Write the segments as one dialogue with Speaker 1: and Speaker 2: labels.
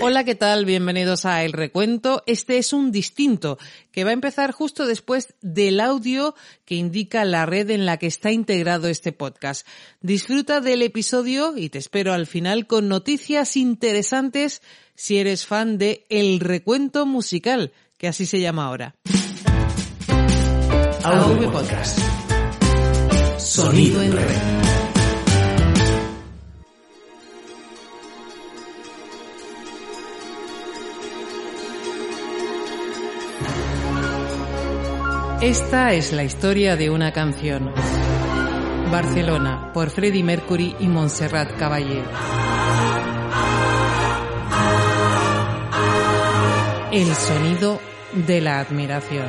Speaker 1: Hola, ¿qué tal? Bienvenidos a El Recuento. Este es un distinto que va a empezar justo después del audio que indica la red en la que está integrado este podcast. Disfruta del episodio y te espero al final con noticias interesantes si eres fan de El Recuento Musical, que así se llama ahora.
Speaker 2: AV Podcast. Sonido en red.
Speaker 1: Esta es la historia de una canción. Barcelona, por Freddie Mercury y Montserrat Caballé. El sonido de la admiración.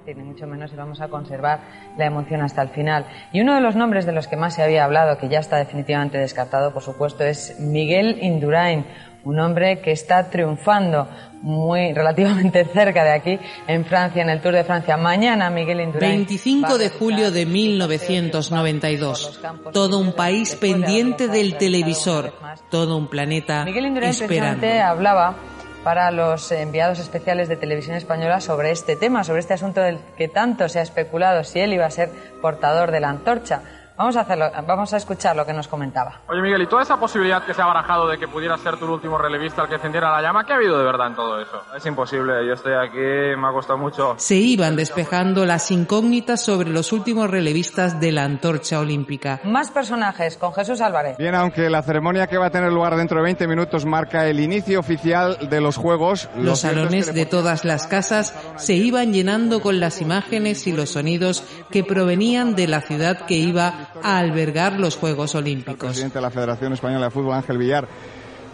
Speaker 3: Decir, ni mucho menos, y vamos a conservar la emoción hasta el final. Y uno de los nombres de los que más se había hablado, que ya está definitivamente descartado, por supuesto, es Miguel Indurain, un hombre que está triunfando muy relativamente cerca de aquí, en Francia, en el Tour de Francia. Mañana Miguel Indurain.
Speaker 1: 25 de julio de 1992. Todo un país pendiente del televisor. Todo un planeta
Speaker 3: Miguel Indurain
Speaker 1: esperando.
Speaker 3: hablaba para los enviados especiales de Televisión Española sobre este tema, sobre este asunto del que tanto se ha especulado si él iba a ser portador de la antorcha. Vamos a hacerlo, vamos a escuchar lo que nos comentaba.
Speaker 4: Oye Miguel, ¿y toda esa posibilidad que se ha barajado de que pudiera ser tu último relevista el que encendiera la llama, qué ha habido de verdad en todo eso? Es imposible, yo estoy aquí, me ha costado mucho.
Speaker 1: Se iban despejando las incógnitas sobre los últimos relevistas de la antorcha olímpica.
Speaker 3: Más personajes con Jesús Álvarez.
Speaker 5: Bien, aunque la ceremonia que va a tener lugar dentro de 20 minutos marca el inicio oficial de los Juegos, lo
Speaker 1: Los
Speaker 5: es
Speaker 1: salones
Speaker 5: que
Speaker 1: de todas las casas se iban llenando con las imágenes y los sonidos que provenían de la ciudad que iba a albergar los Juegos
Speaker 5: el
Speaker 1: Olímpicos.
Speaker 5: presidente de la Federación Española de Fútbol, Ángel Villar.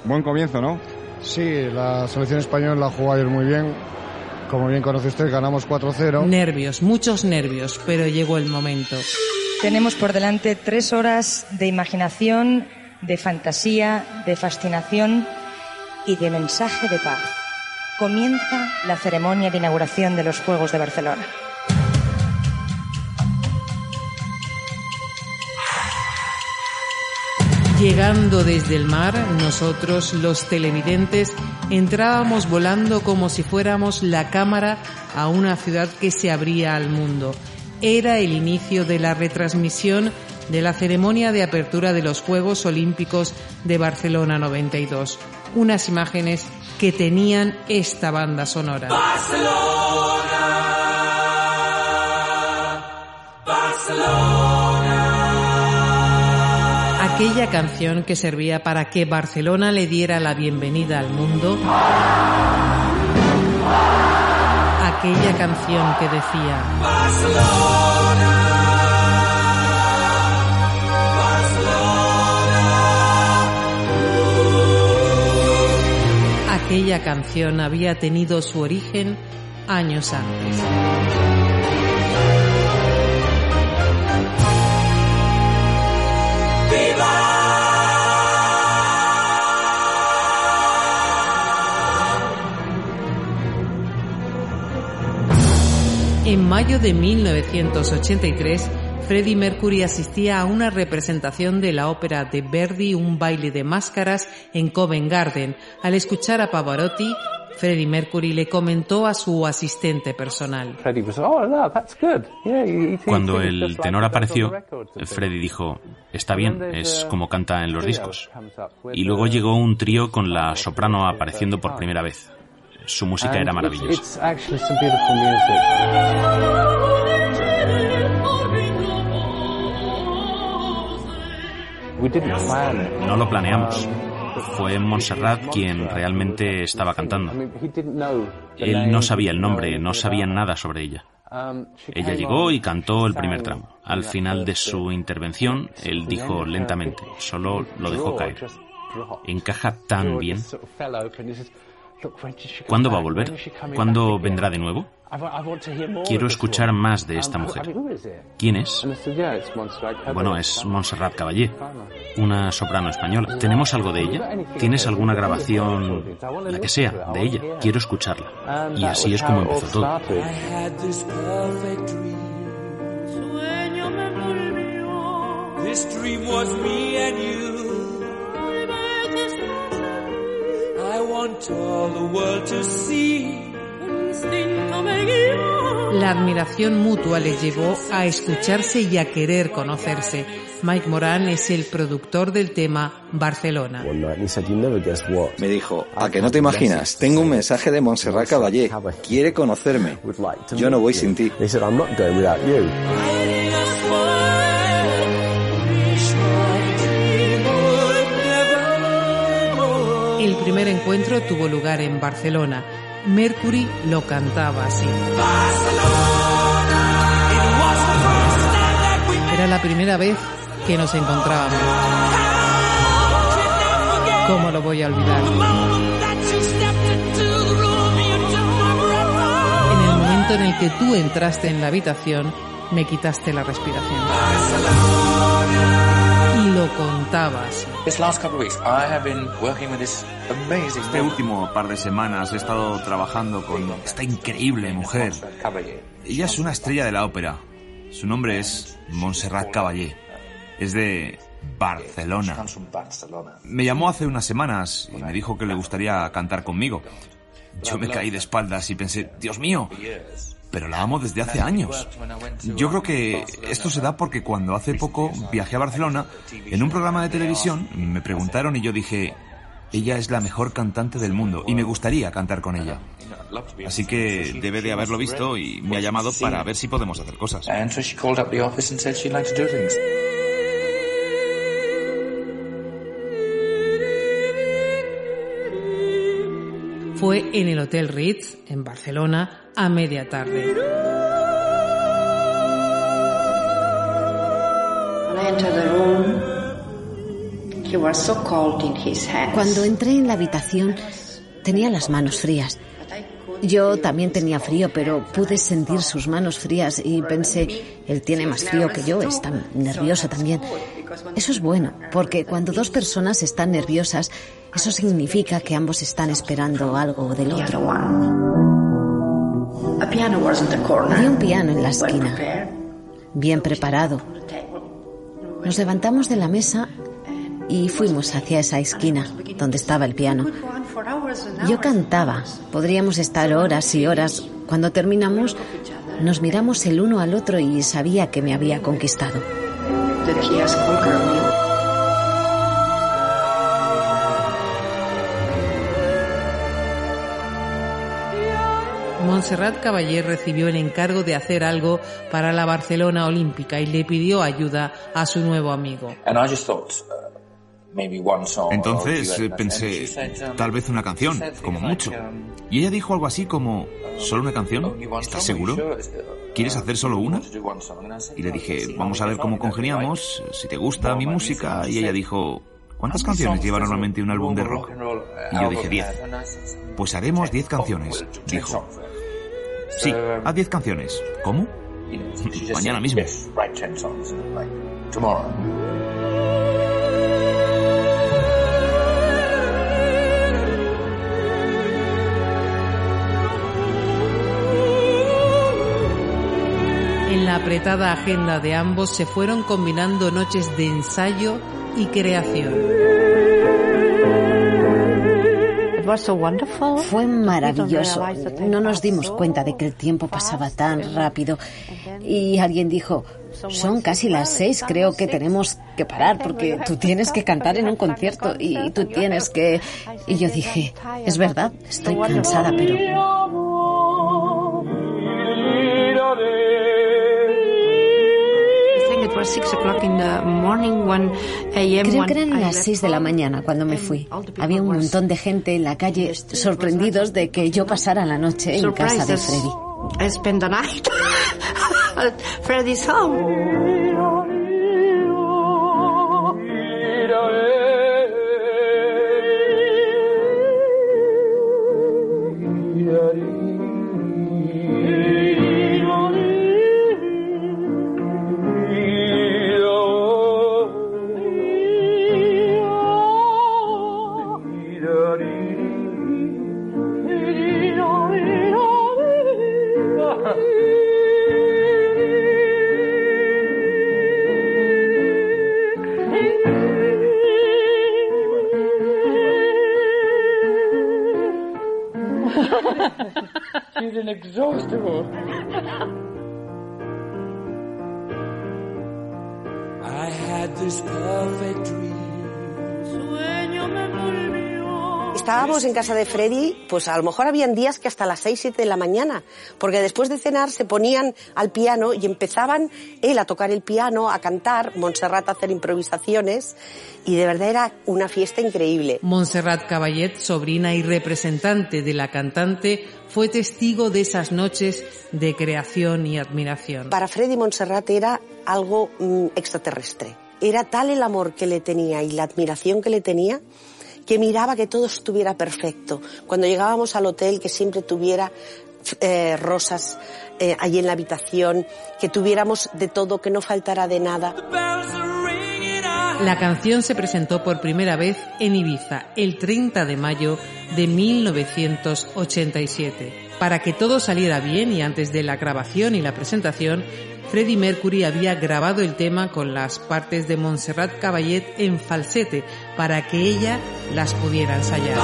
Speaker 5: Buen comienzo, ¿no?
Speaker 6: Sí, la selección española jugó ayer muy bien. Como bien conoce usted, ganamos 4-0.
Speaker 1: Nervios, muchos nervios, pero llegó el momento.
Speaker 7: Tenemos por delante tres horas de imaginación, de fantasía, de fascinación y de mensaje de paz. Comienza la ceremonia de inauguración de los Juegos de Barcelona.
Speaker 1: Llegando desde el mar, nosotros, los televidentes, entrábamos volando como si fuéramos la cámara a una ciudad que se abría al mundo. Era el inicio de la retransmisión de la ceremonia de apertura de los Juegos Olímpicos de Barcelona 92. Unas imágenes que tenían esta banda sonora. Aquella canción que servía para que Barcelona le diera la bienvenida al mundo. Aquella canción que decía Aquella canción había tenido su origen años antes. En mayo de 1983, Freddie Mercury asistía a una representación de la ópera de Verdi, un baile de máscaras en Covent Garden. Al escuchar a Pavarotti, Freddie Mercury le comentó a su asistente personal.
Speaker 8: Cuando el tenor apareció, Freddy dijo, está bien, es como canta en los discos. Y luego llegó un trío con la soprano apareciendo por primera vez. Su música era maravillosa. No lo planeamos. Fue Montserrat quien realmente estaba cantando. Él no sabía el nombre, no sabía nada sobre ella. Ella llegó y cantó el primer tramo. Al final de su intervención, él dijo lentamente, solo lo dejó caer. Encaja tan bien. ¿Cuándo va a volver? ¿Cuándo vendrá de nuevo? Quiero escuchar más de esta mujer. ¿Quién es? Bueno, es Montserrat Caballé, una soprano española. ¿Tenemos algo de ella? ¿Tienes alguna grabación, la que sea, de ella? Quiero escucharla. Y así es como empezó todo.
Speaker 9: this dream was me and
Speaker 1: La admiración mutua les llevó a escucharse y a querer conocerse. Mike Moran es el productor del tema Barcelona.
Speaker 10: Me dijo, a que no te imaginas, tengo un mensaje de Montserrat Caballé. Quiere conocerme. Yo no voy sin ti.
Speaker 1: Primer encuentro tuvo lugar en Barcelona. Mercury lo cantaba así. Era la primera vez que nos encontrábamos. ¿Cómo lo voy a olvidar? En el momento en el que tú entraste en la habitación, me quitaste la respiración. Lo contabas.
Speaker 11: Este último par de semanas he estado trabajando con esta increíble mujer. Ella es una estrella de la ópera. Su nombre es Montserrat Caballé. Es de Barcelona. Me llamó hace unas semanas y me dijo que le gustaría cantar conmigo. Yo me caí de espaldas y pensé, Dios mío, pero la amo desde hace años. Yo creo que esto se da porque cuando hace poco viajé a Barcelona, en un programa de televisión me preguntaron y yo dije, ella es la mejor cantante del mundo y me gustaría cantar con ella. Así que debe de haberlo visto y me ha llamado para ver si podemos hacer cosas.
Speaker 1: Fue en el Hotel Ritz, en Barcelona, a media tarde.
Speaker 12: Cuando entré en la habitación, tenía las manos frías. Yo también tenía frío, pero pude sentir sus manos frías y pensé, él tiene más frío que yo, está nervioso también. Eso es bueno, porque cuando dos personas están nerviosas, eso significa que ambos están esperando algo del otro. Había un piano en la esquina, bien preparado. Nos levantamos de la mesa y fuimos hacia esa esquina donde estaba el piano. Yo cantaba, podríamos estar horas y horas. Cuando terminamos, nos miramos el uno al otro y sabía que me había conquistado.
Speaker 1: Montserrat Caballé recibió el encargo de hacer algo para la Barcelona Olímpica y le pidió ayuda a su nuevo amigo.
Speaker 11: Entonces eh, pensé, tal vez una canción, como mucho. Y ella dijo algo así como, ¿solo una canción? ¿Estás seguro? ¿Quieres hacer solo una? Y le dije, vamos a ver cómo congeniamos, si te gusta mi música. Y ella dijo, ¿cuántas canciones lleva normalmente un álbum de rock? Y yo dije, diez. Pues haremos diez canciones, dijo. Sí, haz diez canciones. ¿Cómo? Mañana mismo.
Speaker 1: La apretada agenda de ambos se fueron combinando noches de ensayo y creación.
Speaker 12: Fue maravilloso. No nos dimos cuenta de que el tiempo pasaba tan rápido. Y alguien dijo, son casi las seis, creo que tenemos que parar porque tú tienes que cantar en un concierto y tú tienes que... Y yo dije, es verdad, estoy cansada, pero... Creo que eran las 6 de la mañana cuando me fui. Había un montón de gente en la calle sorprendidos de que yo pasara la noche en casa de Freddy.
Speaker 9: Freddy's home.
Speaker 13: She's inexhaustible.
Speaker 14: I had this perfect dream.
Speaker 15: Estábamos en casa de Freddy, pues a lo mejor habían días que hasta las 6, 7 de la mañana, porque después de cenar se ponían al piano y empezaban él a tocar el piano, a cantar, Montserrat a hacer improvisaciones, y de verdad era una fiesta increíble.
Speaker 1: Montserrat Caballet, sobrina y representante de la cantante, fue testigo de esas noches de creación y admiración.
Speaker 15: Para Freddy Montserrat era algo mm, extraterrestre. Era tal el amor que le tenía y la admiración que le tenía que miraba que todo estuviera perfecto. Cuando llegábamos al hotel, que siempre tuviera eh, rosas eh, allí en la habitación, que tuviéramos de todo, que no faltara de nada.
Speaker 1: La canción se presentó por primera vez en Ibiza el 30 de mayo de 1987. Para que todo saliera bien y antes de la grabación y la presentación, Freddie Mercury había grabado el tema con las partes de Montserrat Caballet en falsete para que ella las pudiera ensayar.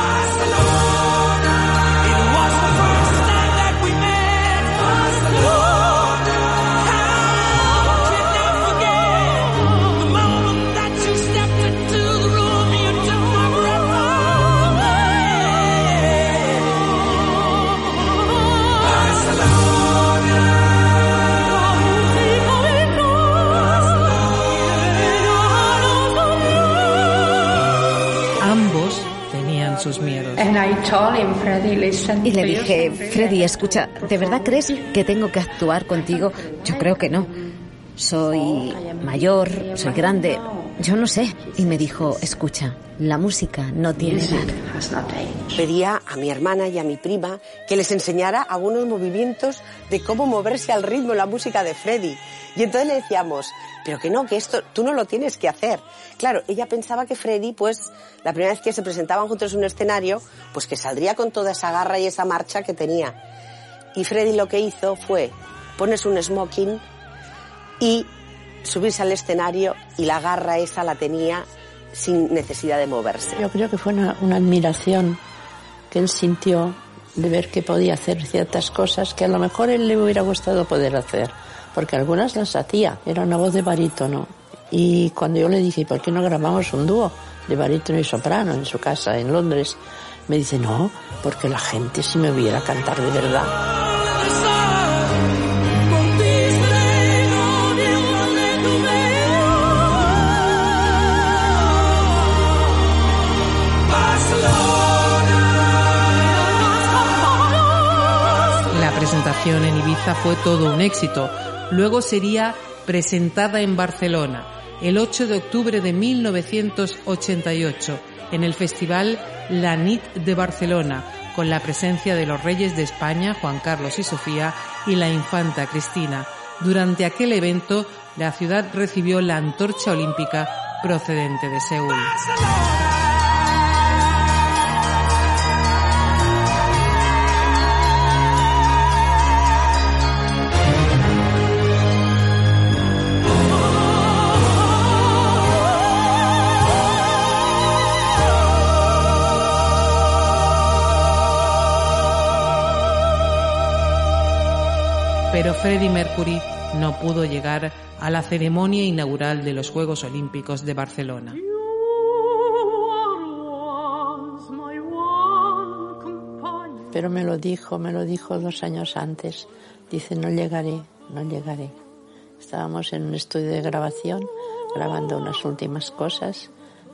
Speaker 12: Y le dije, Freddy, escucha, ¿de verdad crees que tengo que actuar contigo? Yo creo que no. Soy mayor, soy grande, yo no sé. Y me dijo, escucha, la música no tiene edad.
Speaker 15: Pedía a mi hermana y a mi prima que les enseñara algunos movimientos de cómo moverse al ritmo la música de Freddy. Y entonces le decíamos, pero que no, que esto tú no lo tienes que hacer. Claro, ella pensaba que Freddy, pues, la primera vez que se presentaban juntos en un escenario, pues que saldría con toda esa garra y esa marcha que tenía. Y Freddy lo que hizo fue ponerse un smoking y subirse al escenario y la garra esa la tenía sin necesidad de moverse.
Speaker 13: Yo creo que fue una, admiración que él sintió de ver que podía hacer ciertas cosas que a lo mejor él le hubiera gustado poder hacer, porque algunas las hacía, era una voz de barítono. Y cuando yo le dije, ¿por qué no grabamos un dúo de barítono y soprano en su casa en Londres? Me dice, no, porque la gente si me viera cantar de verdad.
Speaker 1: Presentación en Ibiza fue todo un éxito. Luego sería presentada en Barcelona el 8 de octubre de 1988 en el festival La Nit de Barcelona con la presencia de los reyes de España, Juan Carlos y Sofía, y la infanta Cristina. Durante aquel evento, la ciudad recibió la antorcha olímpica procedente de Seúl. Pero Freddie Mercury no pudo llegar a la ceremonia inaugural de los Juegos Olímpicos de Barcelona.
Speaker 13: Pero me lo dijo, me lo dijo dos años antes. Dice, no llegaré, no llegaré. Estábamos en un estudio de grabación, grabando unas últimas cosas,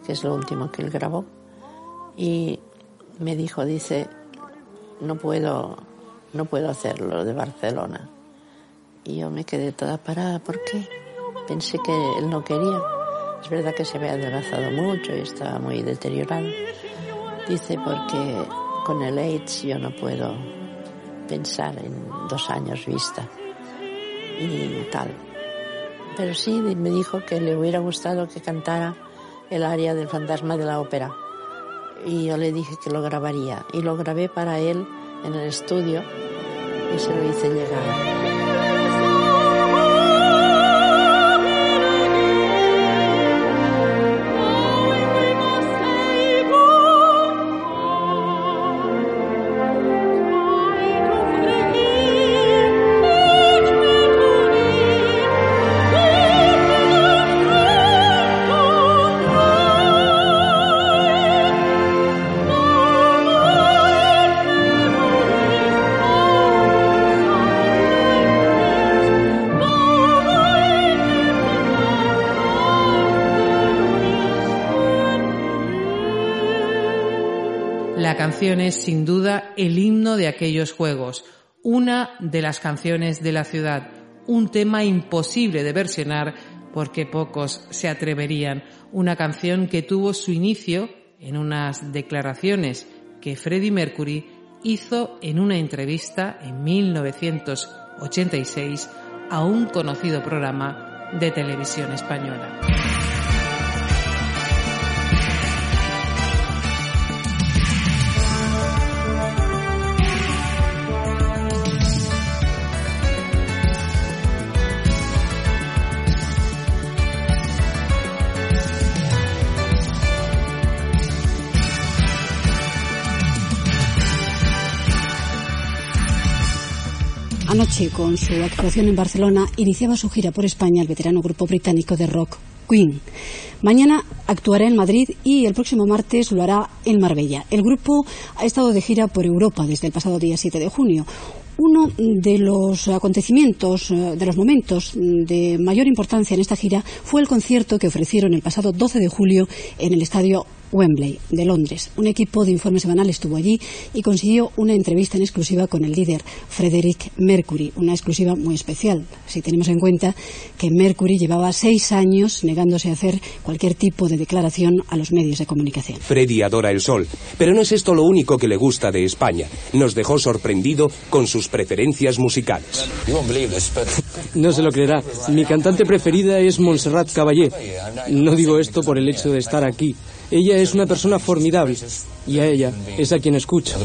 Speaker 13: que es lo último que él grabó. Y me dijo, dice, no puedo, no puedo hacerlo de Barcelona. Y yo me quedé toda parada. ¿Por qué? Pensé que él no quería. Es verdad que se había adelgazado mucho y estaba muy deteriorado. Dice, porque con el AIDS yo no puedo pensar en dos años vista y tal. Pero sí me dijo que le hubiera gustado que cantara el aria del fantasma de la ópera. Y yo le dije que lo grabaría. Y lo grabé para él en el estudio y se lo hice llegar.
Speaker 1: Canción es sin duda el himno de aquellos juegos, una de las canciones de la ciudad, un tema imposible de versionar porque pocos se atreverían, una canción que tuvo su inicio en unas declaraciones que Freddie Mercury hizo en una entrevista en 1986 a un conocido programa de televisión española.
Speaker 16: Anoche, con su actuación en Barcelona, iniciaba su gira por España el veterano grupo británico de rock Queen. Mañana actuará en Madrid y el próximo martes lo hará en Marbella. El grupo ha estado de gira por Europa desde el pasado día 7 de junio. Uno de los acontecimientos, eh, de los momentos de mayor importancia en esta gira fue el concierto que ofrecieron el pasado 12 de julio en el estadio Wembley, de Londres. Un equipo de informe semanal estuvo allí y consiguió una entrevista en exclusiva con el líder Frederick Mercury, una exclusiva muy especial, si tenemos en cuenta que Mercury llevaba seis años negándose a hacer cualquier tipo de declaración a los medios de comunicación.
Speaker 17: Freddy adora el sol, pero no es esto lo único que le gusta de España. Nos dejó sorprendido con sus preferencias musicales.
Speaker 14: No se lo creerá. Mi cantante preferida es Montserrat Caballé. No digo esto por el hecho de estar aquí. Ella es una persona formidable y a ella es a quien escucho.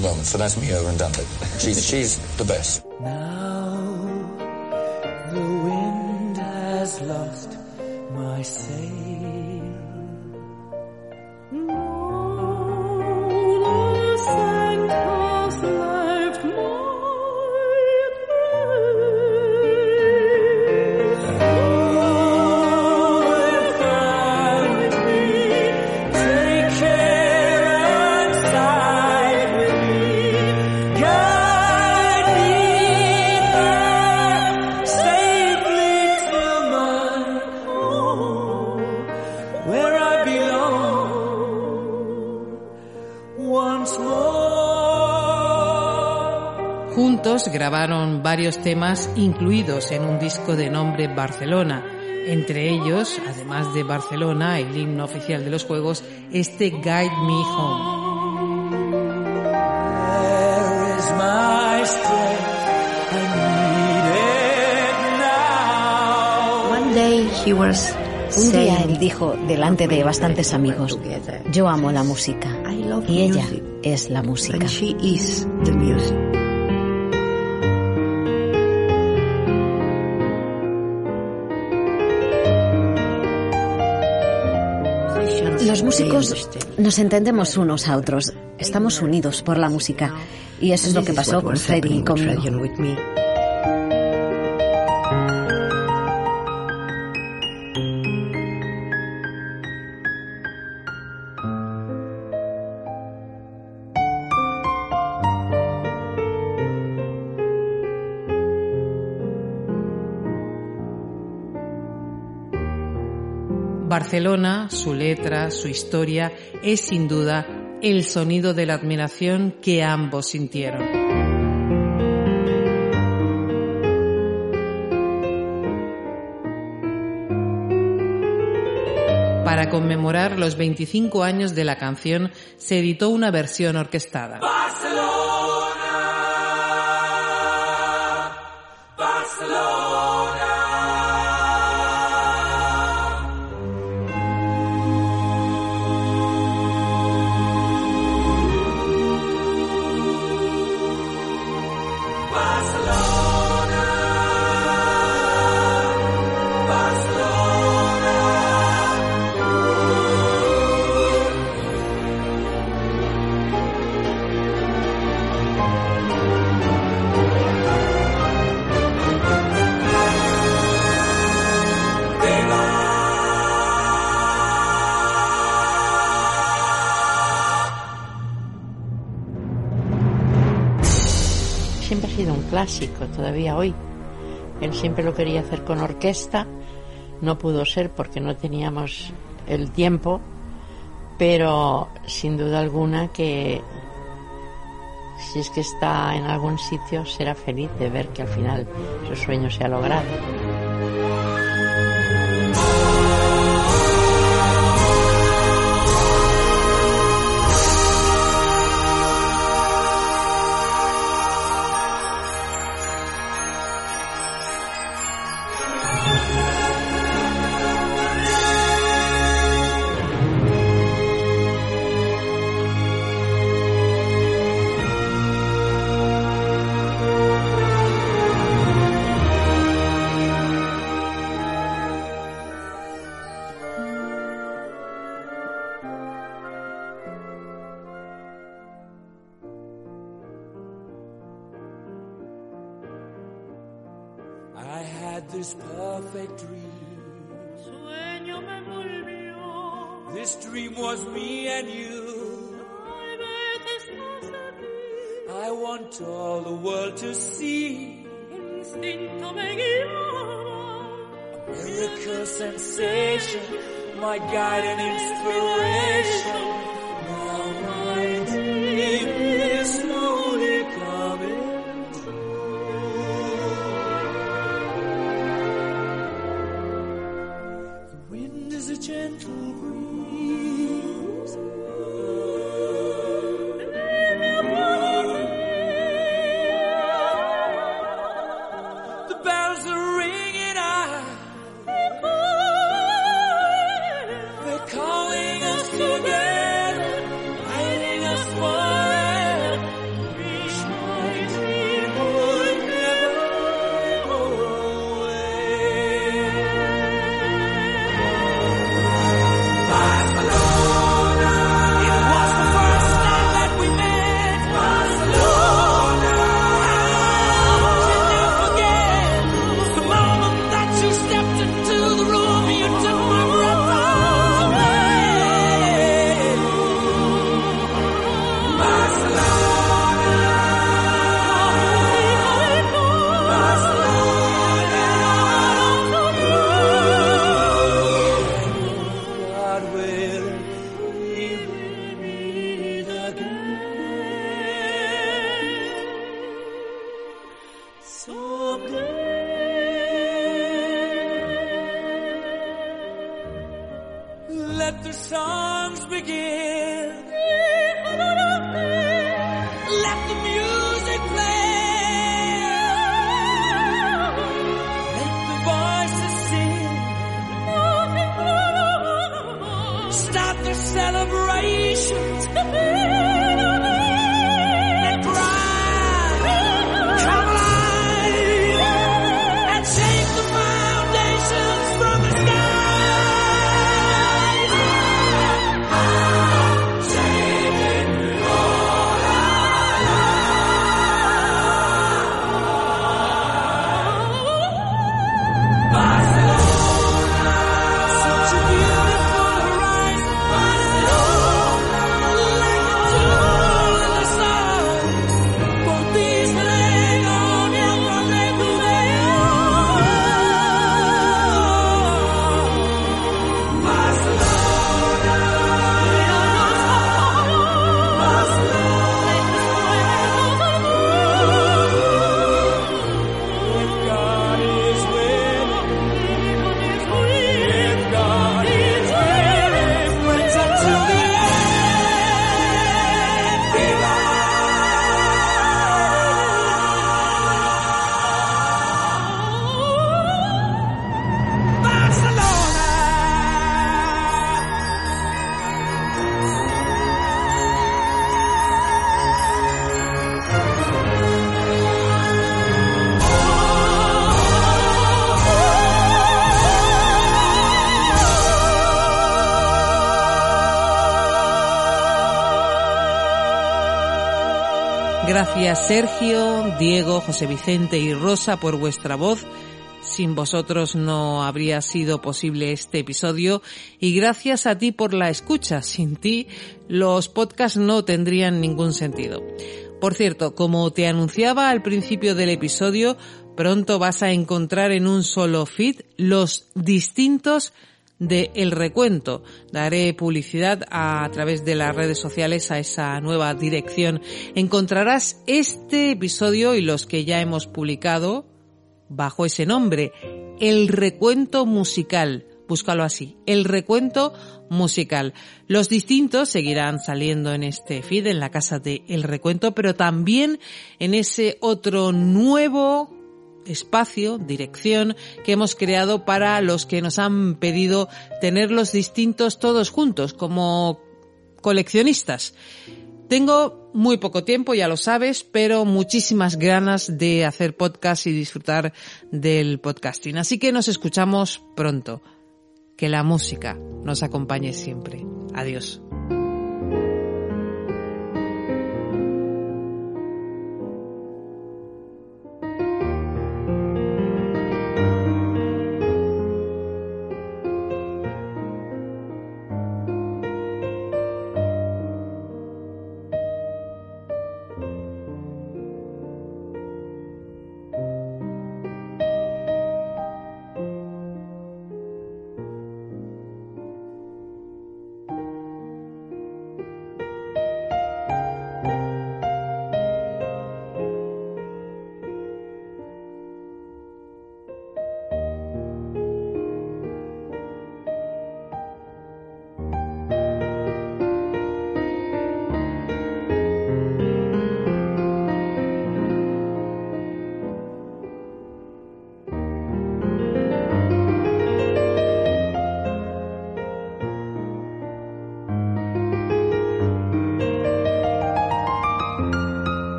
Speaker 1: Grabaron varios temas incluidos en un disco de nombre Barcelona. Entre ellos, además de Barcelona, el himno oficial de los Juegos, este Guide Me Home.
Speaker 12: Un día él dijo delante de bastantes amigos, yo amo la música y ella es la música. Los músicos nos entendemos unos a otros. Estamos unidos por la música. Y eso es lo que pasó con Freddy y conmigo.
Speaker 1: Barcelona, su letra, su historia, es sin duda el sonido de la admiración que ambos sintieron. Para conmemorar los 25 años de la canción, se editó una versión orquestada.
Speaker 13: clásico todavía hoy. Él siempre lo quería hacer con orquesta, no pudo ser porque no teníamos el tiempo, pero sin duda alguna que
Speaker 14: si es que está en algún sitio será feliz de ver que al final su sueño se ha logrado.
Speaker 1: Gracias Sergio, Diego, José Vicente y Rosa por vuestra voz. Sin vosotros no habría sido posible este episodio y gracias a ti por la escucha. Sin ti los podcasts no tendrían ningún sentido. Por cierto, como te anunciaba al principio del episodio, pronto vas a encontrar en un solo feed los distintos el Recuento. Daré publicidad a, través de las redes sociales a esa nueva dirección. Encontrarás este episodio y los que ya hemos publicado bajo ese nombre, El Recuento Musical búscalo así, el recuento musical. Los distintos seguirán saliendo en este feed, en la casa de El Recuento, pero también en ese otro nuevo espacio, dirección que hemos creado para los que nos han pedido tener los distintos todos juntos como coleccionistas. Tengo muy poco tiempo, ya lo sabes, pero muchísimas ganas de hacer podcast y disfrutar del podcasting. Así que nos escuchamos pronto que la música nos acompañe siempre. Adiós.